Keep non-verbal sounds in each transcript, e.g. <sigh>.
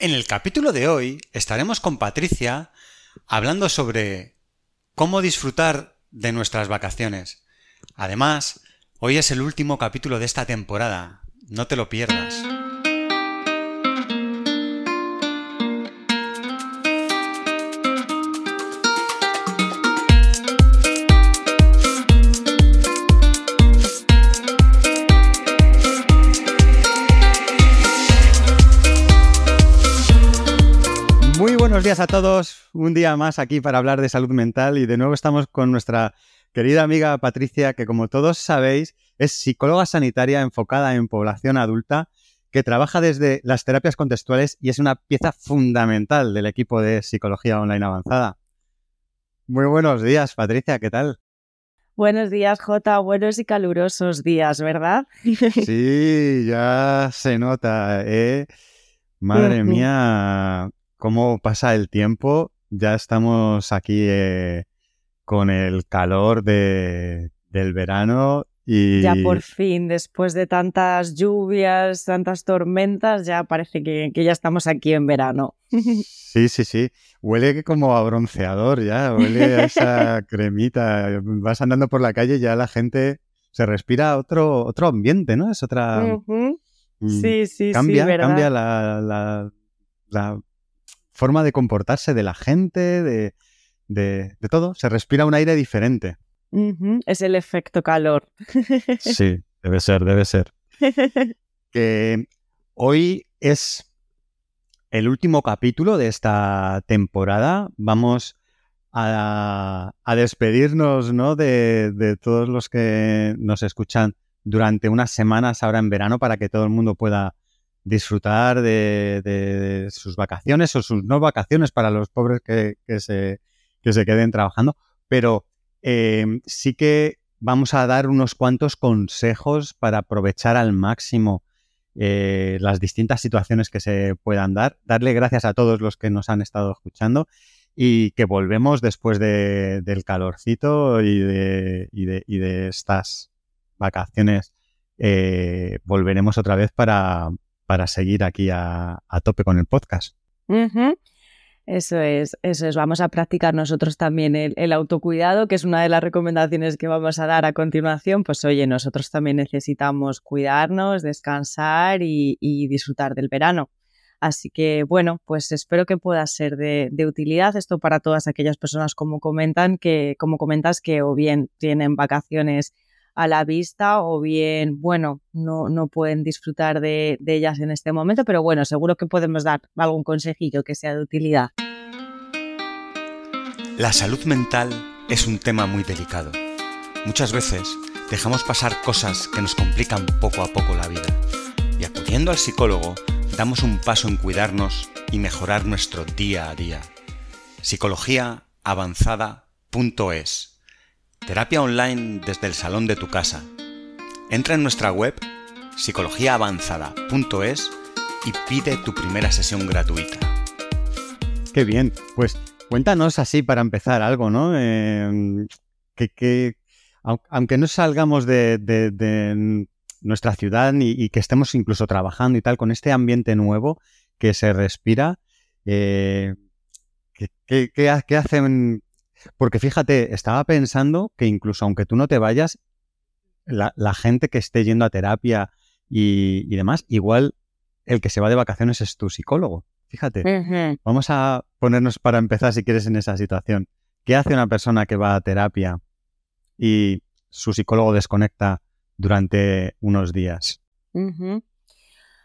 En el capítulo de hoy estaremos con Patricia hablando sobre cómo disfrutar de nuestras vacaciones. Además, hoy es el último capítulo de esta temporada. No te lo pierdas. Buenos días a todos. Un día más aquí para hablar de salud mental y de nuevo estamos con nuestra querida amiga Patricia, que como todos sabéis es psicóloga sanitaria enfocada en población adulta, que trabaja desde las terapias contextuales y es una pieza fundamental del equipo de psicología online avanzada. Muy buenos días, Patricia, ¿qué tal? Buenos días, Jota. Buenos y calurosos días, ¿verdad? <laughs> Sí, ya se nota, ¿eh? Madre mía, cómo pasa el tiempo. Ya estamos aquí eh, con el calor de, del verano y... Ya por fin, después de tantas lluvias, tantas tormentas, ya parece que, que ya estamos aquí en verano. <laughs> Sí, sí, sí. Huele como a bronceador ya, huele a esa <laughs> cremita. Vas andando por la calle y ya la gente se respira otro, otro ambiente, ¿no? Es otra... Mm, Sí, sí, cambia, sí, ¿verdad? cambia la, la- la forma de comportarse de la gente, de, de- de todo. Se respira un aire diferente. Es el efecto calor. <laughs> Sí, debe ser, debe ser. <laughs> Que hoy es el último capítulo de esta temporada. Vamos a, a despedirnos ¿no? de, de todos los que nos escuchan durante unas semanas ahora en verano para que todo el mundo pueda disfrutar de, sus vacaciones o sus no vacaciones para los pobres que, se, que se queden trabajando. Pero eh, sí que vamos a dar unos cuantos consejos para aprovechar al máximo eh, las distintas situaciones que se puedan dar. Darle gracias a todos los que nos han estado escuchando y que volvemos después de- del calorcito y de, y de- y de estas vacaciones. eh, volveremos otra vez para, para seguir aquí a, tope con el podcast. Eso es, eso es. Vamos a practicar nosotros también el, autocuidado, que es una de las recomendaciones que vamos a dar a continuación. Pues oye, nosotros también necesitamos cuidarnos, descansar y, y disfrutar del verano. Así que bueno, pues espero que pueda ser de, de utilidad esto para todas aquellas personas como comentan que, como comentas, que o bien tienen vacaciones a la vista o bien, bueno, no, no pueden disfrutar de, ellas en este momento, pero bueno, seguro que podemos dar algún consejillo que sea de utilidad. La salud mental es un tema muy delicado. Muchas veces dejamos pasar cosas que nos complican poco a poco la vida. Y acudiendo al psicólogo, damos un paso en cuidarnos y mejorar nuestro día a día. Psicologiaavanzada.es Terapia online desde el salón de tu casa. Entra en nuestra web psicologiaavanzada.es y pide tu primera sesión gratuita. Qué bien, pues cuéntanos así para empezar algo, ¿no? Eh, que, que, au- aunque no salgamos de, nuestra ciudad y que estemos incluso trabajando y tal, con este ambiente nuevo que se respira, eh, ¿qué, qué- qué ha- qué hacen? Porque fíjate, estaba pensando que incluso aunque tú no te vayas, la, la gente que esté yendo a terapia y, y demás, igual el que se va de vacaciones es tu psicólogo. Fíjate. Vamos a ponernos para empezar, si quieres, en esa situación. ¿Qué hace una persona que va a terapia y su psicólogo desconecta durante unos días?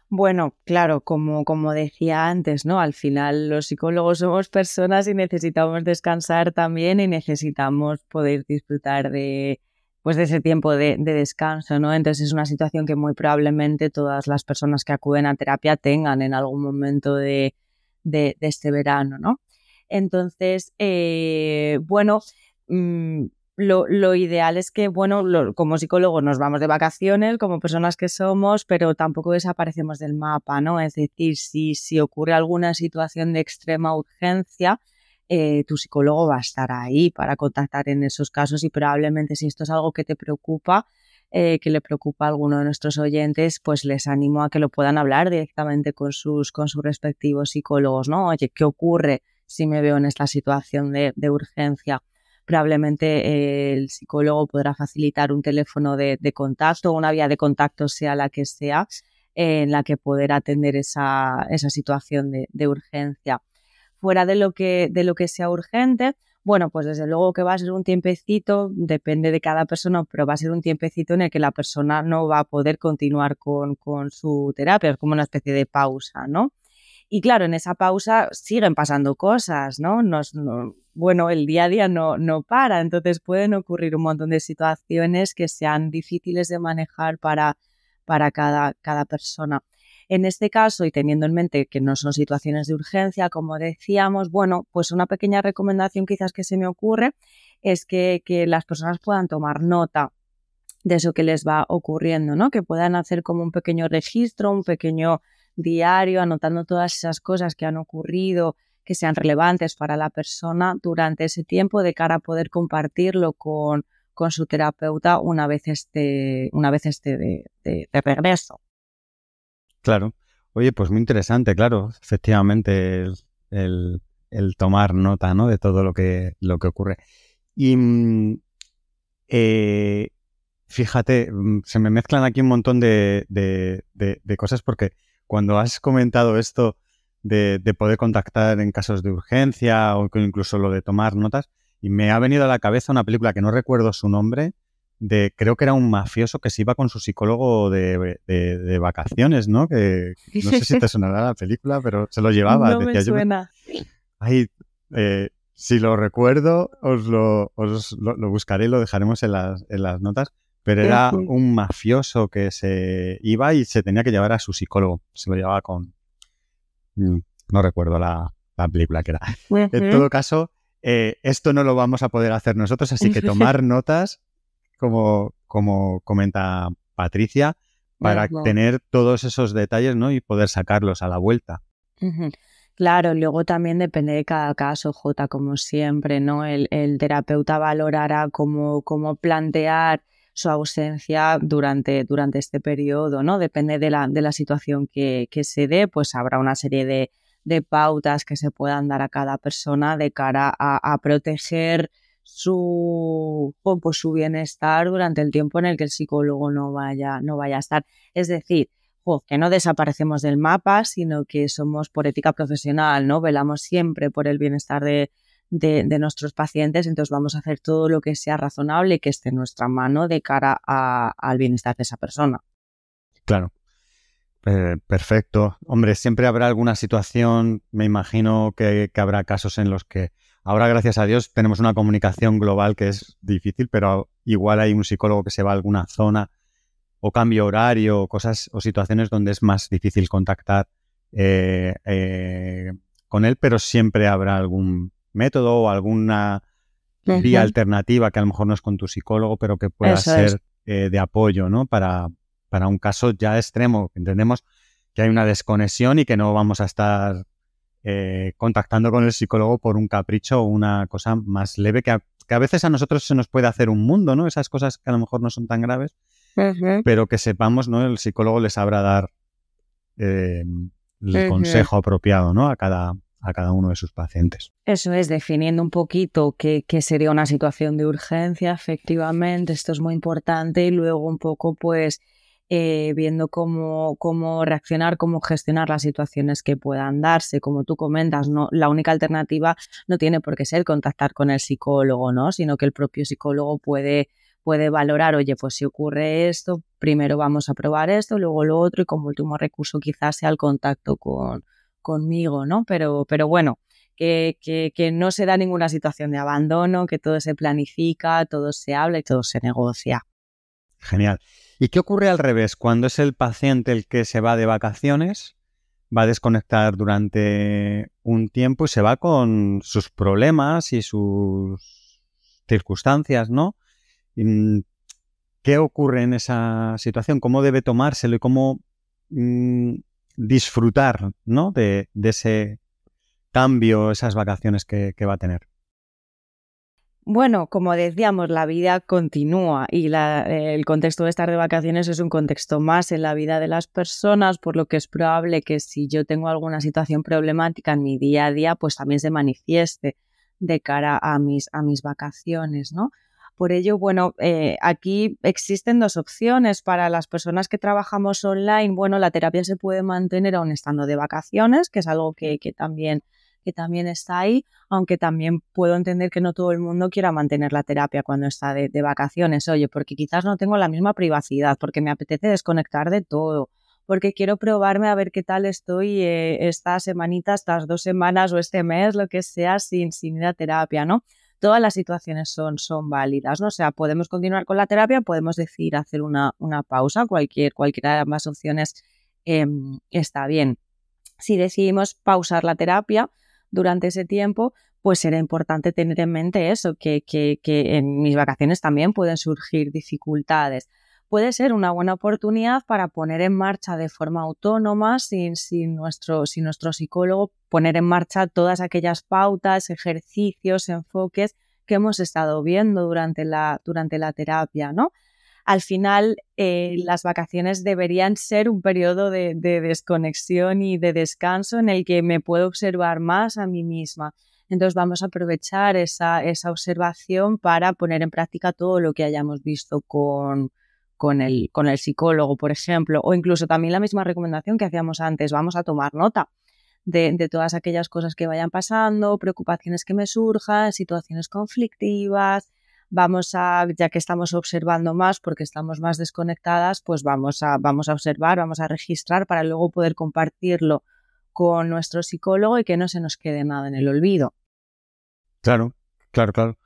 Bueno, claro, como, como decía antes, ¿no? Al final los psicólogos somos personas y necesitamos descansar también y necesitamos poder disfrutar de, pues de ese tiempo de, de descanso, ¿no? Entonces es una situación que muy probablemente todas las personas que acuden a terapia tengan en algún momento de, de, este verano, ¿no? Entonces, eh, bueno, mm, lo, lo ideal es que, bueno, como psicólogos nos vamos de vacaciones, como personas que somos, pero tampoco desaparecemos del mapa, ¿no? Es decir, si, si ocurre alguna situación de extrema urgencia, eh, tu psicólogo va a estar ahí para contactar en esos casos y probablemente si esto es algo que te preocupa, eh, que le preocupa a alguno de nuestros oyentes, pues les animo a que lo puedan hablar directamente con sus, con sus respectivos psicólogos, ¿no? Oye, ¿qué ocurre si me veo en esta situación de, urgencia? Probablemente el psicólogo podrá facilitar un teléfono de, contacto, una vía de contacto sea la que sea, en la que poder atender esa, esa situación de, de urgencia. Fuera de lo que, de lo que sea urgente, bueno, pues desde luego que va a ser un tiempecito, depende de cada persona, pero va a ser un tiempecito en el que la persona no va a poder continuar con, su terapia, es como una especie de pausa, ¿no? Y claro, en esa pausa siguen pasando cosas, ¿no? Bueno, el día a día no, no para, entonces pueden ocurrir un montón de situaciones que sean difíciles de manejar para, para cada, cada persona. En este caso, y teniendo en mente que no son situaciones de urgencia, como decíamos, bueno, pues una pequeña recomendación quizás que se me ocurre es que, las personas puedan tomar nota de eso que les va ocurriendo, ¿no? Que puedan hacer como un pequeño registro, un pequeño diario, anotando todas esas cosas que han ocurrido, que sean relevantes para la persona durante ese tiempo, de cara a poder compartirlo con, con su terapeuta una vez esté, una vez esté de regreso. Claro. Oye, pues muy interesante, claro, efectivamente, el, tomar nota ¿no? de todo lo que, lo que ocurre. Y mm, eh, fíjate, mm, se me mezclan aquí un montón de, cosas porque cuando has comentado esto de, poder contactar en casos de urgencia o incluso lo de tomar notas, y me ha venido a la cabeza una película que no recuerdo su nombre, de, creo que era un mafioso que se iba con su psicólogo de, vacaciones, ¿no? Que no sé si te sonará la película, pero se lo llevaba. No me suena. ay, eh, si lo recuerdo, os, lo, os lo, buscaré y lo dejaremos en las, en las notas. Pero era un mafioso que se iba y se tenía que llevar a su psicólogo. Se lo llevaba con... Mm, no recuerdo la, película que era. En todo caso, eh, esto no lo vamos a poder hacer nosotros, así que <laughs> tomar notas como, como comenta Patricia, para tener todos esos detalles ¿no? y poder sacarlos a la vuelta. Claro, luego también depende de cada caso, J, como siempre, ¿no? El, terapeuta valorará cómo, cómo, plantear su ausencia durante, durante este periodo, ¿no? Depende de la, de la situación que, que, se dé, pues habrá una serie de, de, pautas que se puedan dar a cada persona de cara a, a proteger su, pues, su bienestar durante el tiempo en el que el psicólogo no vaya, no vaya a estar. Es decir, que no desaparecemos del mapa, sino que somos por ética profesional, ¿no? Velamos siempre por el bienestar de, de, nuestros pacientes, entonces vamos a hacer todo lo que sea razonable que esté en nuestra mano de cara al bienestar de esa persona. Claro. perfecto. Hombre, siempre habrá alguna situación, me imagino que habrá casos en los que Ahora, gracias a Dios, tenemos una comunicación global que es difícil, pero igual hay un psicólogo que se va a alguna zona o cambio horario, cosas o situaciones donde es más difícil contactar eh, eh, con él, pero siempre habrá algún método o alguna vía alternativa que a lo mejor no es con tu psicólogo, pero que pueda ser eh, de apoyo, ¿no? Para, para un caso ya extremo. Entendemos que hay una desconexión y que no vamos a estar eh, contactando con el psicólogo por un capricho o una cosa más leve que a, veces a nosotros se nos puede hacer un mundo, ¿no? Esas cosas que a lo mejor no son tan graves, pero que sepamos, ¿no? El psicólogo les sabrá dar eh, el consejo apropiado, ¿no? A cada, a cada uno de sus pacientes. Eso es, definiendo un poquito qué, sería una situación de urgencia, efectivamente, esto es muy importante, y luego un poco, pues, eh, viendo cómo, cómo reaccionar, cómo gestionar las situaciones que puedan darse. Como tú comentas, no, la única alternativa no tiene por qué ser contactar con el psicólogo, ¿no? Sino que el propio psicólogo puede, puede valorar, oye, pues si ocurre esto, primero vamos a probar esto, luego lo otro, y como último recurso quizás sea el contacto con, conmigo, ¿no? Pero, pero bueno, que, que, que, no se da ninguna situación de abandono, que todo se planifica, todo se habla y todo se negocia. Genial. ¿Y qué ocurre al revés? Cuando es el paciente el que se va de vacaciones, va a desconectar durante un tiempo y se va con sus problemas y sus circunstancias, ¿no? Mm, ¿Qué ocurre en esa situación? ¿Cómo debe tomárselo y cómo mm, disfrutar ¿no? de, ese cambio, esas vacaciones que va a tener? Bueno, como decíamos, la vida continúa y el contexto de estar de vacaciones es un contexto más en la vida de las personas, por lo que es probable que si yo tengo alguna situación problemática en mi día a día, pues también se manifieste de cara a mis, a mis vacaciones, ¿no? Por ello, bueno, eh, aquí existen dos opciones para las personas que trabajamos online. Bueno, la terapia se puede mantener aún estando de vacaciones, que es algo que, también que también está ahí, aunque también puedo entender que no todo el mundo quiera mantener la terapia cuando está de, vacaciones, oye, porque quizás no tengo la misma privacidad, porque me apetece desconectar de todo, porque quiero probarme a ver qué tal estoy eh, esta semanita, estas dos semanas o este mes, lo que sea, sin, sin ir a terapia, ¿no? Todas las situaciones son, son válidas, ¿no? O sea, podemos continuar con la terapia, podemos decir hacer una, una pausa, cualquier, cualquiera de ambas opciones em, está bien. Si decidimos pausar la terapia durante ese tiempo, pues será importante tener en mente eso, que, que en mis vacaciones también pueden surgir dificultades puede ser una buena oportunidad para poner en marcha de forma autónoma, sin, sin, nuestro, sin nuestro psicólogo, poner en marcha todas aquellas pautas, ejercicios, enfoques que hemos estado viendo durante la, durante la terapia, ¿no? Al final, eh, las vacaciones deberían ser un periodo de, desconexión y de descanso en el que me puedo observar más a mí misma. Entonces vamos a aprovechar esa, esa observación para poner en práctica todo lo que hayamos visto con, con el, con el psicólogo, por ejemplo, o incluso también la misma recomendación que hacíamos antes, vamos a tomar nota de, todas aquellas cosas que vayan pasando, preocupaciones que me surjan, situaciones conflictivas, vamos a, ya que estamos observando más porque estamos más desconectadas, pues vamos a, vamos a observar, vamos a registrar para luego poder compartirlo con nuestro psicólogo y que no se nos quede nada en el olvido. Claro, claro, claro.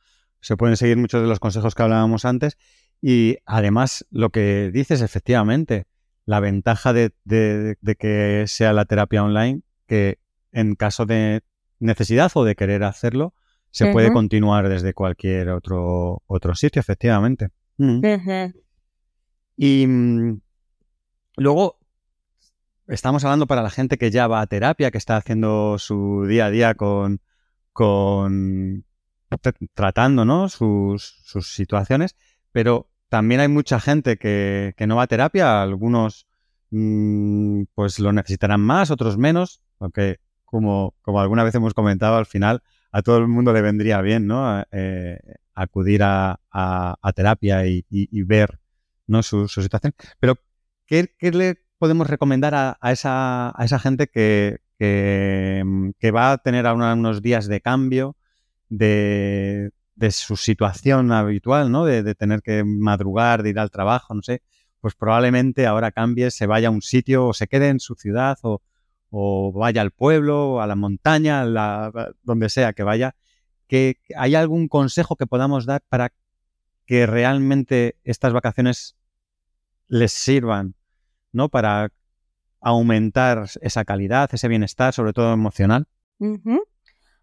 Se pueden seguir muchos de los consejos que hablábamos antes y además, lo que dices, efectivamente, la ventaja de, que sea la terapia online, que en caso de necesidad o de querer hacerlo, se puede continuar desde cualquier otro, otro sitio, efectivamente. Mm. Y mm, luego, estamos hablando para la gente que ya va a terapia, que está haciendo su día a día con, con tratando ¿no? sus, sus situaciones, pero también hay mucha gente que, no va a terapia, algunos mm, pues lo necesitarán más, otros menos, aunque como, como alguna vez hemos comentado, al final a todo el mundo le vendría bien, ¿no? Eh, acudir a, terapia y, ver ¿no? su, situación. Pero, ¿qué, le podemos recomendar a, esa, a esa gente que, que, va a tener unos días de cambio, de, de su situación habitual, ¿no? De, tener que madrugar, de ir al trabajo, no sé, pues probablemente ahora cambie, se vaya a un sitio o se quede en su ciudad o, vaya al pueblo, a la montaña, donde sea que vaya. Que, ¿Hay algún consejo que podamos dar para que realmente estas vacaciones les sirvan, ¿no? Para aumentar esa calidad, ese bienestar, sobre todo emocional.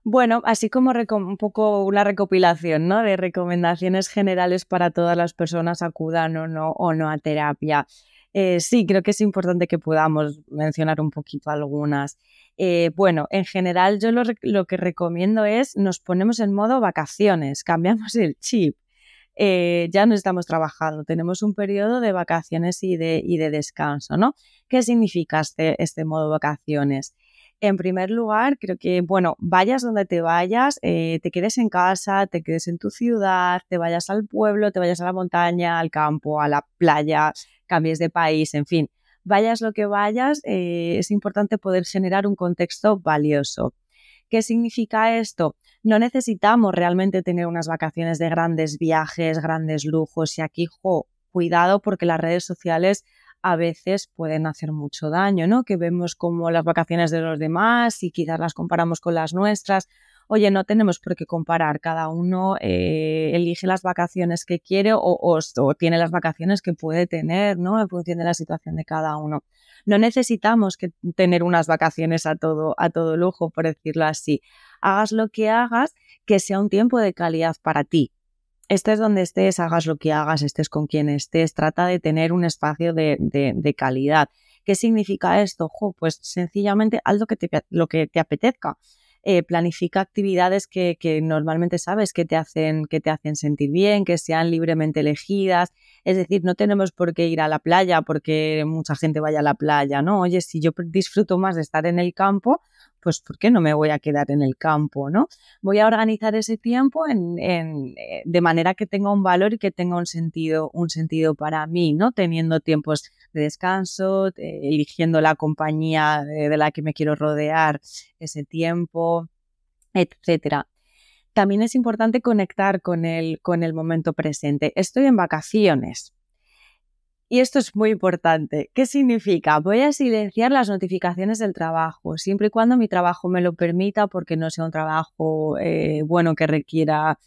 Bueno, así como un poco una recopilación ¿no? de recomendaciones generales para todas las personas acudan o no, o no a terapia. Eh, sí, creo que es importante que podamos mencionar un poquito algunas. Eh, bueno, en general yo lo, que recomiendo es nos ponemos en modo vacaciones, cambiamos el chip. Eh, ya no estamos trabajando, tenemos un periodo de vacaciones y de, y de descanso, ¿no? ¿Qué significa este, este modo vacaciones? En primer lugar, creo que, bueno, vayas donde te vayas, eh, te quedes en casa, te quedes en tu ciudad, te vayas al pueblo, te vayas a la montaña, al campo, a la playa, cambies de país, en fin, vayas lo que vayas, eh, es importante poder generar un contexto valioso. ¿Qué significa esto? No necesitamos realmente tener unas vacaciones de grandes viajes, grandes lujos y aquí, cuidado porque las redes sociales a veces pueden hacer mucho daño, ¿no? Que vemos como las vacaciones de los demás y quizás las comparamos con las nuestras. Oye, no tenemos por qué comparar, cada uno eh, elige las vacaciones que quiere o, tiene las vacaciones que puede tener, ¿no? En función de la situación de cada uno. No necesitamos que tener unas vacaciones a todo, a todo lujo, por decirlo así. Hagas lo que hagas, que sea un tiempo de calidad para ti, estés donde estés, hagas lo que hagas, estés con quien estés, trata de tener un espacio de, calidad. ¿Qué significa esto? pues sencillamente haz lo que te, lo que te apetezca. eh, planifica actividades que, normalmente sabes que te, hacen, que te hacen sentir bien, que sean libremente elegidas. Es decir, no tenemos por qué ir a la playa porque mucha gente vaya a la playa, ¿no? Oye, si yo disfruto más de estar en el campo, pues ¿por qué no me voy a quedar en el campo, ¿no? Voy a organizar ese tiempo en, eh, de manera que tenga un valor y que tenga un sentido, un sentido para mí, ¿no? Teniendo tiempos de descanso, eh, eligiendo la compañía de la que me quiero rodear ese tiempo, etcétera. También es importante conectar con el, con el momento presente. Estoy en vacaciones. Y esto es muy importante. ¿Qué significa? Voy a silenciar las notificaciones del trabajo, siempre y cuando mi trabajo me lo permita, porque no sea un trabajo eh, bueno que requiera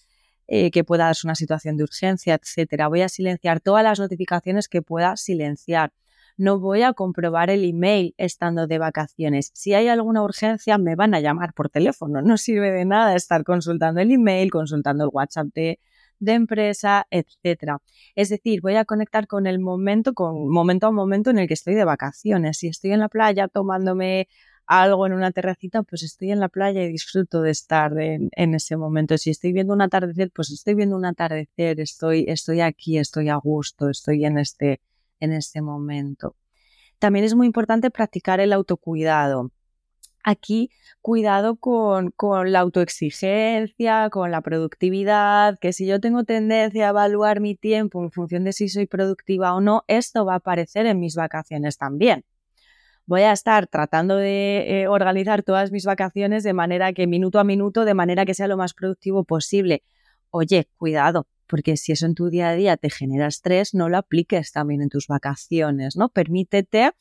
eh, que pueda darse una situación de urgencia, etcétera. Voy a silenciar todas las notificaciones que pueda silenciar no voy a comprobar el email estando de vacaciones. Si hay alguna urgencia, me van a llamar por teléfono. No sirve de nada estar consultando el email, consultando el WhatsApp de, empresa, etcétera. Es decir, voy a conectar con el momento, con momento a momento en el que estoy de vacaciones. Si estoy en la playa tomándome algo en una terracita, pues estoy en la playa y disfruto de estar en, ese momento. Si estoy viendo un atardecer, pues estoy viendo un atardecer, estoy, estoy aquí, estoy a gusto, estoy en este, en este momento. También es muy importante practicar el autocuidado. Aquí, cuidado con, la autoexigencia, con la productividad, que si yo tengo tendencia a evaluar mi tiempo en función de si soy productiva o no, esto va a aparecer en mis vacaciones también. Voy a estar tratando de eh, organizar todas mis vacaciones de manera que minuto a minuto, de manera que sea lo más productivo posible. Oye, cuidado, porque si eso en tu día a día te genera estrés, no lo apliques también en tus vacaciones, ¿no? Permítete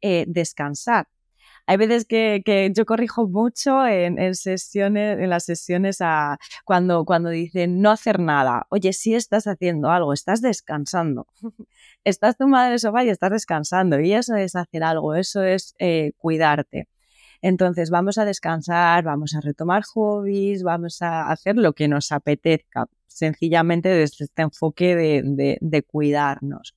eh, descansar. Hay veces que, yo corrijo mucho en, sesiones, en las sesiones a, cuando, cuando dicen no hacer nada. Oye, si estás haciendo algo, estás descansando. <laughs> estás tumbada en el sofá y estás descansando. Y eso es hacer algo, eso es eh, cuidarte. Entonces vamos a descansar, vamos a retomar hobbies, vamos a hacer lo que nos apetezca, sencillamente desde este enfoque de, cuidarnos.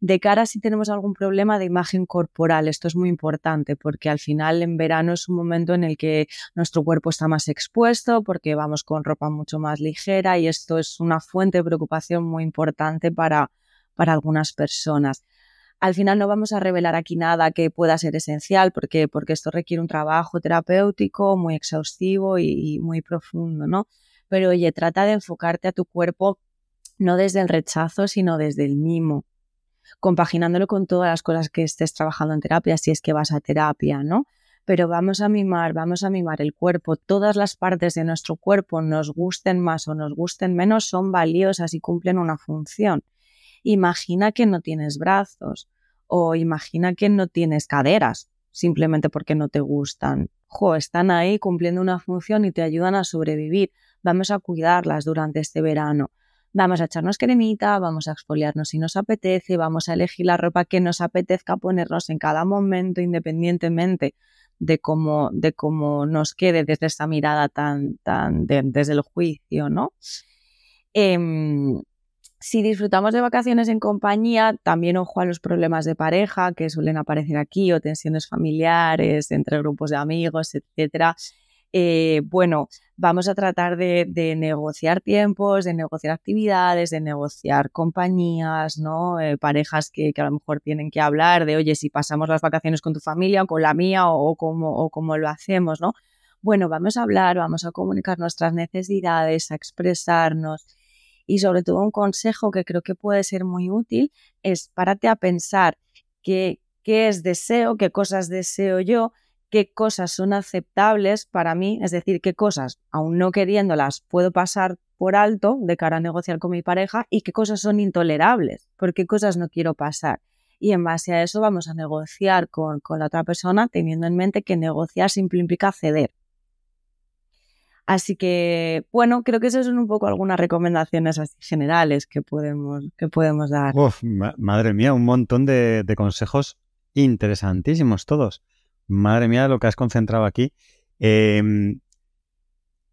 De cara si tenemos algún problema de imagen corporal, esto es muy importante porque al final en verano es un momento en el que nuestro cuerpo está más expuesto porque vamos con ropa mucho más ligera y esto es una fuente de preocupación muy importante para, para algunas personas. Al final no vamos a revelar aquí nada que pueda ser esencial porque, esto requiere un trabajo terapéutico muy exhaustivo y, y muy profundo, ¿no? pero oye, trata de enfocarte a tu cuerpo no desde el rechazo, sino desde el mimo, compaginándolo con todas las cosas que estés trabajando en terapia, si es que vas a terapia, ¿no? Pero vamos a mimar, vamos a mimar el cuerpo. Todas las partes de nuestro cuerpo, nos gusten más o nos gusten menos, son valiosas y cumplen una función. Imagina que no tienes brazos o imagina que no tienes caderas simplemente porque no te gustan. Jo, están ahí cumpliendo una función y te ayudan a sobrevivir vamos a cuidarlas durante este verano. Vamos a echarnos cremita, vamos a exfoliarnos si nos apetece, vamos a elegir la ropa que nos apetezca ponernos en cada momento, independientemente de cómo, de cómo nos quede desde esta mirada tan, tan desde el juicio, ¿no? Em, si disfrutamos de vacaciones en compañía, también ojo a los problemas de pareja que suelen aparecer aquí o tensiones familiares entre grupos de amigos, etcétera. Eh, bueno, vamos a tratar de, negociar tiempos, de negociar actividades, de negociar compañías, ¿no? Eh, parejas que, a lo mejor tienen que hablar de, oye, si pasamos las vacaciones con tu familia o con la mía o, cómo, lo hacemos, ¿no? Bueno, vamos a hablar, vamos a comunicar nuestras necesidades, a expresarnos. Y sobre todo un consejo que creo que puede ser muy útil es párate a pensar qué, qué es deseo, qué cosas deseo yo, qué cosas son aceptables para mí, es decir, qué cosas, aún no queriéndolas, puedo pasar por alto de cara a negociar con mi pareja y qué cosas son intolerables, por qué cosas no quiero pasar. Y en base a eso vamos a negociar con, la otra persona teniendo en mente que negociar siempre implica ceder. Así que, bueno, creo que esas son un poco algunas recomendaciones así generales que podemos, que podemos dar. madre mía, un montón de consejos interesantísimos todos. Madre mía, lo que has concentrado aquí. Em,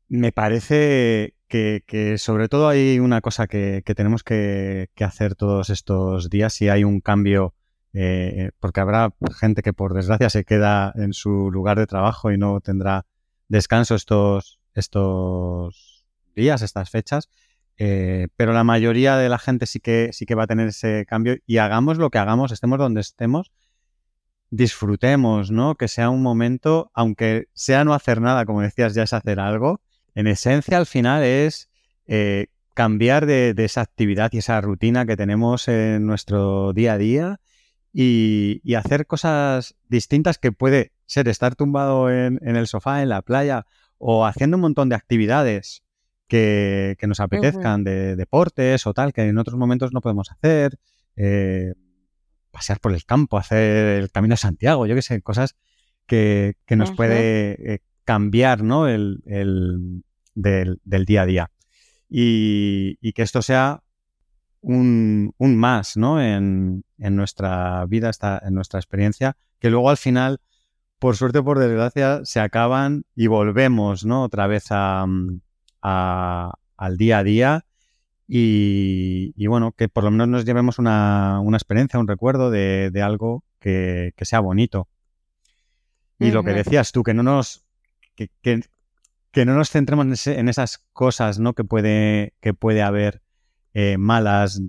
me parece que, sobre todo hay una cosa que, tenemos que, hacer todos estos días si hay un cambio, eh, porque habrá gente que por desgracia se queda en su lugar de trabajo y no tendrá descanso estos, estos días, estas fechas, eh, pero la mayoría de la gente sí que, sí que va a tener ese cambio y hagamos lo que hagamos, estemos donde estemos, disfrutemos, ¿no? Que sea un momento, aunque sea no hacer nada, como decías, ya es hacer algo, en esencia al final es eh, cambiar de, esa actividad y esa rutina que tenemos en nuestro día a día y, hacer cosas distintas que puede ser estar tumbado en, el sofá, en la playa o haciendo un montón de actividades que, nos apetezcan, de deportes o tal, que en otros momentos no podemos hacer. Eh, pasear por el campo, hacer el camino de Santiago, yo qué sé, cosas que, nos puede eh, cambiar ¿no? el, del, día a día. Y, que esto sea un, más ¿no? en, nuestra vida, esta, en nuestra experiencia, que luego al final, por suerte o por desgracia, se acaban y volvemos ¿no? otra vez a, al día a día y, bueno, que por lo menos nos llevemos una, experiencia, un recuerdo de, algo que, sea bonito. Y lo que decías tú, que no nos, que, que, no nos centremos en, esas cosas ¿no? que, puede, que puede haber eh, malas,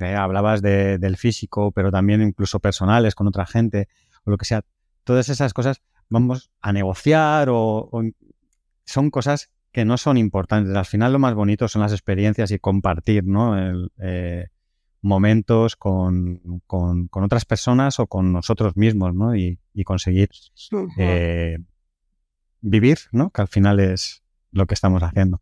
hablabas del físico, pero también incluso personales con otra gente, o lo que sea. Todas esas cosas vamos a negociar o son cosas que no son importantes. Al final lo más bonito son las experiencias y compartir, ¿no? Eh, momentos con, otras personas o con nosotros mismos, ¿no? Y, conseguir eh, vivir, ¿no? Que al final es lo que estamos haciendo.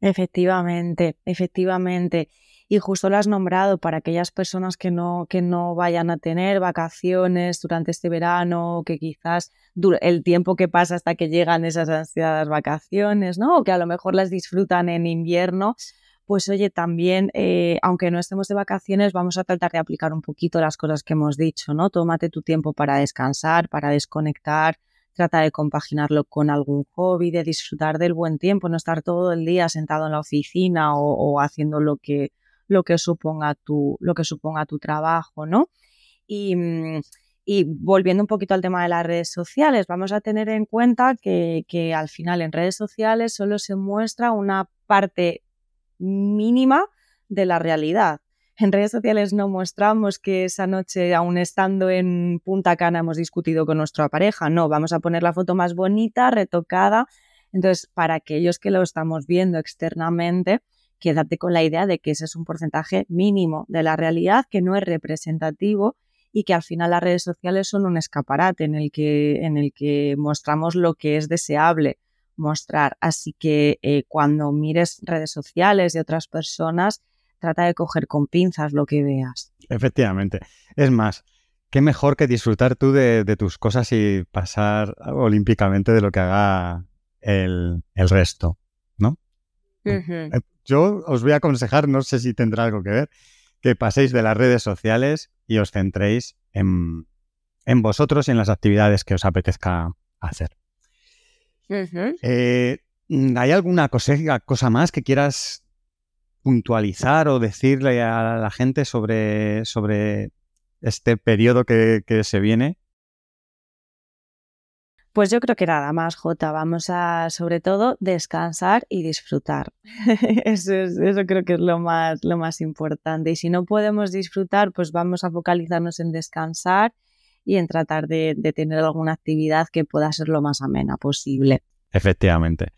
Efectivamente, efectivamente. Y justo lo has nombrado para aquellas personas que no, que no vayan a tener vacaciones durante este verano, que quizás el tiempo que pasa hasta que llegan esas ansiadas vacaciones, ¿no? O que a lo mejor las disfrutan en invierno, pues oye, también, eh, aunque no estemos de vacaciones, vamos a tratar de aplicar un poquito las cosas que hemos dicho, ¿no? Tómate tu tiempo para descansar, para desconectar, trata de compaginarlo con algún hobby, de disfrutar del buen tiempo, no estar todo el día sentado en la oficina o, haciendo lo que, lo que suponga tu, lo que suponga tu trabajo, ¿no? Y, mm, y volviendo un poquito al tema de las redes sociales, vamos a tener en cuenta que, que, al final en redes sociales solo se muestra una parte mínima de la realidad. En redes sociales no mostramos que esa noche, aún estando en Punta Cana, hemos discutido con nuestra pareja. No, vamos a poner la foto más bonita, retocada. Entonces, para aquellos que lo estamos viendo externamente, quédate con la idea de que ese es un porcentaje mínimo de la realidad que no es representativo y que al final las redes sociales son un escaparate en el que, en el que mostramos lo que es deseable mostrar. Así que eh, cuando mires redes sociales de otras personas, trata de coger con pinzas lo que veas. Efectivamente. Es más, qué mejor que disfrutar tú de, tus cosas y pasar olímpicamente de lo que haga el, resto, ¿no? Yo os voy a aconsejar, no sé si tendrá algo que ver, que paséis de las redes sociales y os centréis en, vosotros y en las actividades que os apetezca hacer. Eh, ¿Hay alguna cosa, cosa, más que quieras puntualizar o decirle a la gente sobre, sobre este periodo que se viene? Pues yo creo que nada más, Jota. Vamos a, sobre todo, descansar y disfrutar. <laughs> eso, eso creo que es lo más, lo más importante. Y si no podemos disfrutar, pues vamos a focalizarnos en descansar y en tratar de, tener alguna actividad que pueda ser lo más amena posible. Efectivamente.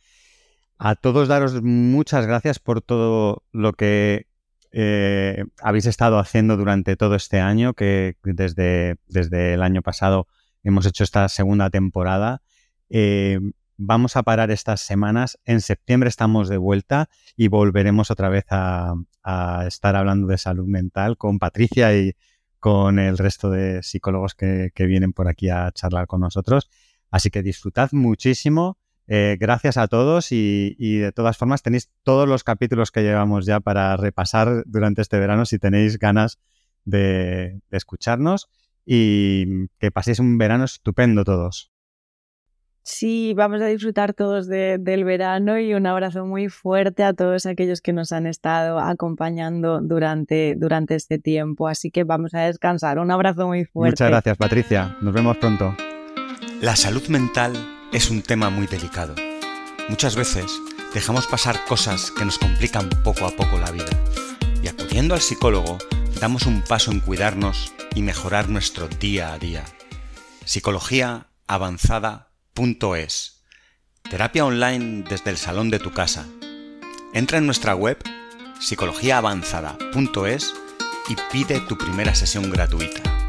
A todos daros muchas gracias por todo lo que eh, habéis estado haciendo durante todo este año, que desde, desde el año pasado hemos hecho esta segunda temporada. Eh, vamos a parar estas semanas. En septiembre estamos de vuelta y volveremos otra vez a, estar hablando de salud mental con Patricia y con el resto de psicólogos que, vienen por aquí a charlar con nosotros. Así que disfrutad muchísimo. Eh, gracias a todos y, de todas formas tenéis todos los capítulos que llevamos ya para repasar durante este verano si tenéis ganas de escucharnos y que paséis un verano estupendo todos. Sí, vamos a disfrutar todos del verano y un abrazo muy fuerte a todos aquellos que nos han estado acompañando durante, durante este tiempo. Así que vamos a descansar. Un abrazo muy fuerte. Muchas gracias, Patricia. Nos vemos pronto. La salud mental es un tema muy delicado. Muchas veces dejamos pasar cosas que nos complican poco a poco la vida. Y acudiendo al psicólogo, damos un paso en cuidarnos y mejorar nuestro día a día. Psicologiaavanzada.es Terapia online desde el salón de tu casa. Entra en nuestra web psicologiaavanzada.es y pide tu primera sesión gratuita.